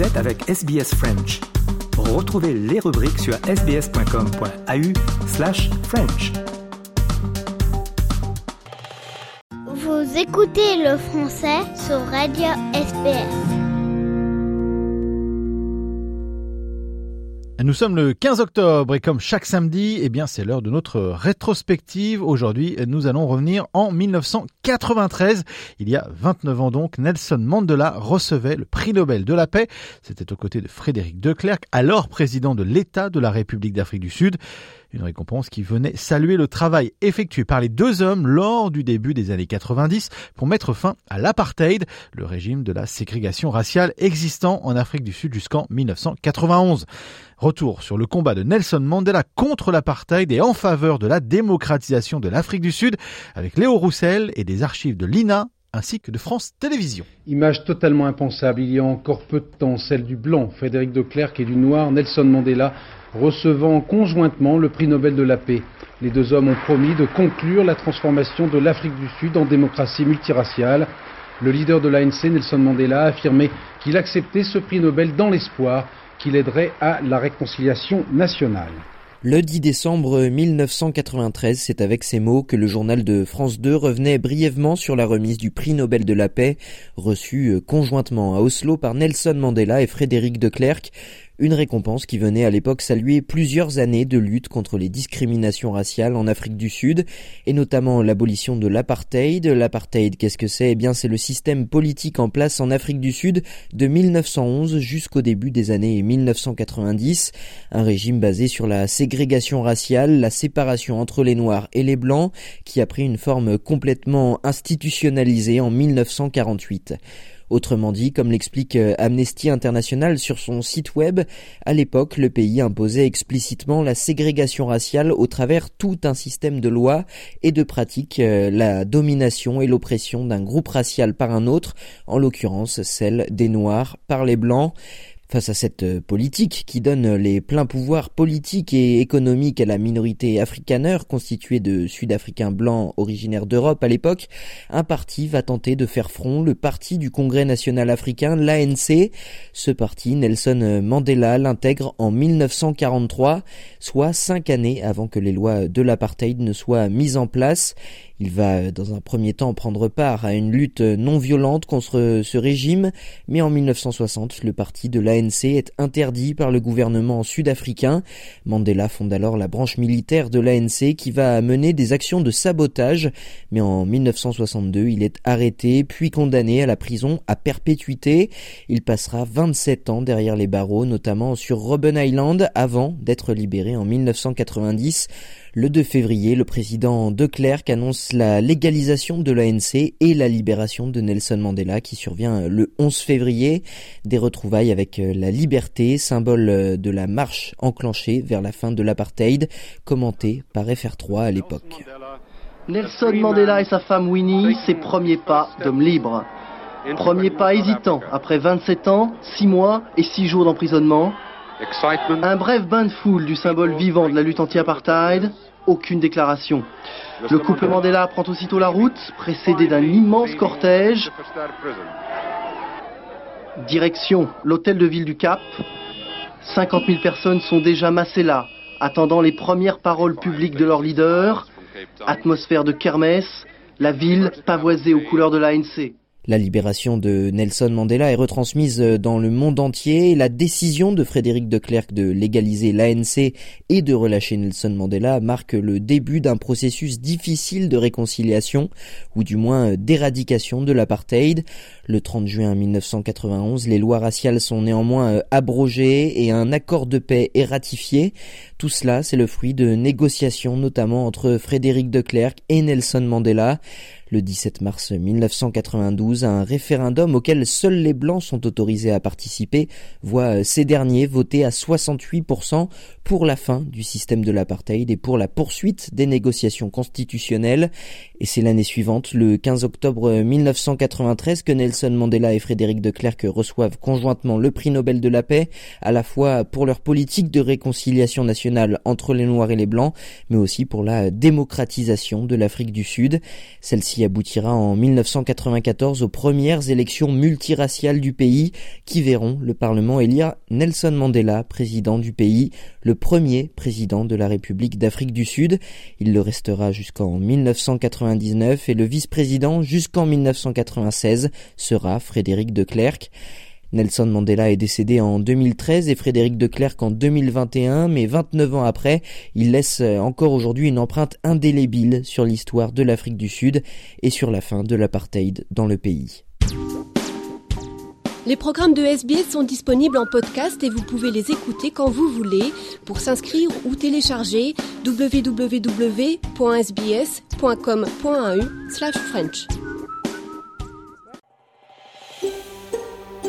Vous êtes avec SBS French. Retrouvez les rubriques sur sbs.com.au slash French. Vous écoutez le français sur Radio SBS. Nous sommes le 15 octobre et comme chaque samedi, eh bien c'est l'heure de notre rétrospective. Aujourd'hui, nous allons revenir en 1993. Il y a 29 ans donc, Nelson Mandela recevait le prix Nobel de la paix. C'était aux côtés de Frédéric de Klerk, alors président de l'État de la République d'Afrique du Sud. Une récompense qui venait saluer le travail effectué par les deux hommes lors du début des années 90 pour mettre fin à l'apartheid, le régime de la ségrégation raciale existant en Afrique du Sud jusqu'en 1991. Retour sur le combat de Nelson Mandela contre l'apartheid et en faveur de la démocratisation de l'Afrique du Sud avec Léo Roussel et des archives de l'INA ainsi que de France Télévisions. Image totalement impensable, il y a encore peu de temps, celle du blanc, Frédéric de Klerk, et du noir, Nelson Mandela, recevant conjointement le prix Nobel de la paix. Les deux hommes ont promis de conclure la transformation de l'Afrique du Sud en démocratie multiraciale. Le leader de l'ANC, Nelson Mandela, a affirmé qu'il acceptait ce prix Nobel dans l'espoir qu'il aiderait à la réconciliation nationale. Le 10 décembre 1993, c'est avec ces mots que le journal de France 2 revenait brièvement sur la remise du prix Nobel de la paix, reçu conjointement à Oslo par Nelson Mandela et Frédéric de Klerk, une récompense qui venait à l'époque saluer plusieurs années de lutte contre les discriminations raciales en Afrique du Sud, et notamment l'abolition de l'apartheid. L'apartheid, qu'est-ce que c'est? Eh bien, c'est le système politique en place en Afrique du Sud de 1911 jusqu'au début des années 1990. Un régime basé sur la ségrégation raciale, la séparation entre les Noirs et les Blancs, qui a pris une forme complètement institutionnalisée en 1948. Autrement dit, comme l'explique euh, Amnesty International sur son site web, à l'époque, le pays imposait explicitement la ségrégation raciale au travers tout un système de lois et de pratiques, euh, la domination et l'oppression d'un groupe racial par un autre, en l'occurrence celle des Noirs par les Blancs. Face à cette euh, politique qui donne les pleins pouvoirs politiques et économiques à la minorité afrikaneur constituée de Sud-Africains blancs originaires d'Europe à l'époque, un parti va tenter de faire front, le parti du Congrès national africain, l'ANC. Ce parti, Nelson Mandela l'intègre en 1943, soit cinq années avant que les lois de l'apartheid ne soient mises en place. Il va dans un premier temps prendre part à une lutte non violente contre ce régime, mais en 1960, le parti de l'ANC est interdit par le gouvernement sud-africain. Mandela fonde alors la branche militaire de l'ANC qui va mener des actions de sabotage, mais en 1962, il est arrêté puis condamné à la prison à perpétuité. Il passera 27 ans derrière les barreaux, notamment sur Robben Island, avant d'être libéré en 1990. Le 2 février, le président de Klerk annonce la légalisation de l'ANC et la libération de Nelson Mandela qui survient le 11 février. Des retrouvailles avec la liberté, symbole de la marche enclenchée vers la fin de l'apartheid, commenté par FR3 à l'époque. Nelson Mandela et sa femme Winnie, ses premiers pas d'homme libre. Premier pas hésitant, après 27 ans, 6 mois et 6 jours d'emprisonnement. Un bref bain de foule du symbole vivant de la lutte anti-apartheid, aucune déclaration. Le couple Mandela prend aussitôt la route, précédé d'un immense cortège. Direction l'hôtel de ville du Cap. 50 000 personnes sont déjà massées là, attendant les premières paroles publiques de leur leader. Atmosphère de kermesse, la ville pavoisée aux couleurs de l'ANC. La libération de Nelson Mandela est retransmise dans le monde entier. La décision de Frédéric de Klerk de légaliser l'ANC et de relâcher Nelson Mandela marque le début d'un processus difficile de réconciliation, ou du moins d'éradication de l'apartheid. Le 30 juin 1991, les lois raciales sont néanmoins abrogées et un accord de paix est ratifié. Tout cela, c'est le fruit de négociations notamment entre Frédéric de Klerk et Nelson Mandela. Le 17 mars 1992, un référendum auquel seuls les Blancs sont autorisés à participer voit ces derniers voter à 68% pour la fin du système de l'apartheid et pour la poursuite des négociations constitutionnelles. Et c'est l'année suivante, le 15 octobre 1993, que Nelson Mandela et Frédéric de Klerk reçoivent conjointement le prix Nobel de la paix, à la fois pour leur politique de réconciliation nationale entre les Noirs et les Blancs, mais aussi pour la démocratisation de l'Afrique du Sud. Aboutira en 1994 aux premières élections multiraciales du pays qui verront le Parlement élire Nelson Mandela, président du pays, le premier président de la République d'Afrique du Sud. Il le restera jusqu'en 1999 et le vice-président jusqu'en 1996 sera Frédéric de Klerk. Nelson Mandela est décédé en 2013 et Frédéric de Klerk en 2021, mais 29 ans après, il laisse encore aujourd'hui une empreinte indélébile sur l'histoire de l'Afrique du Sud et sur la fin de l'apartheid dans le pays. Les programmes de SBS sont disponibles en podcast et vous pouvez les écouter quand vous voulez. Pour s'inscrire ou télécharger, www.sbs.com.au/french.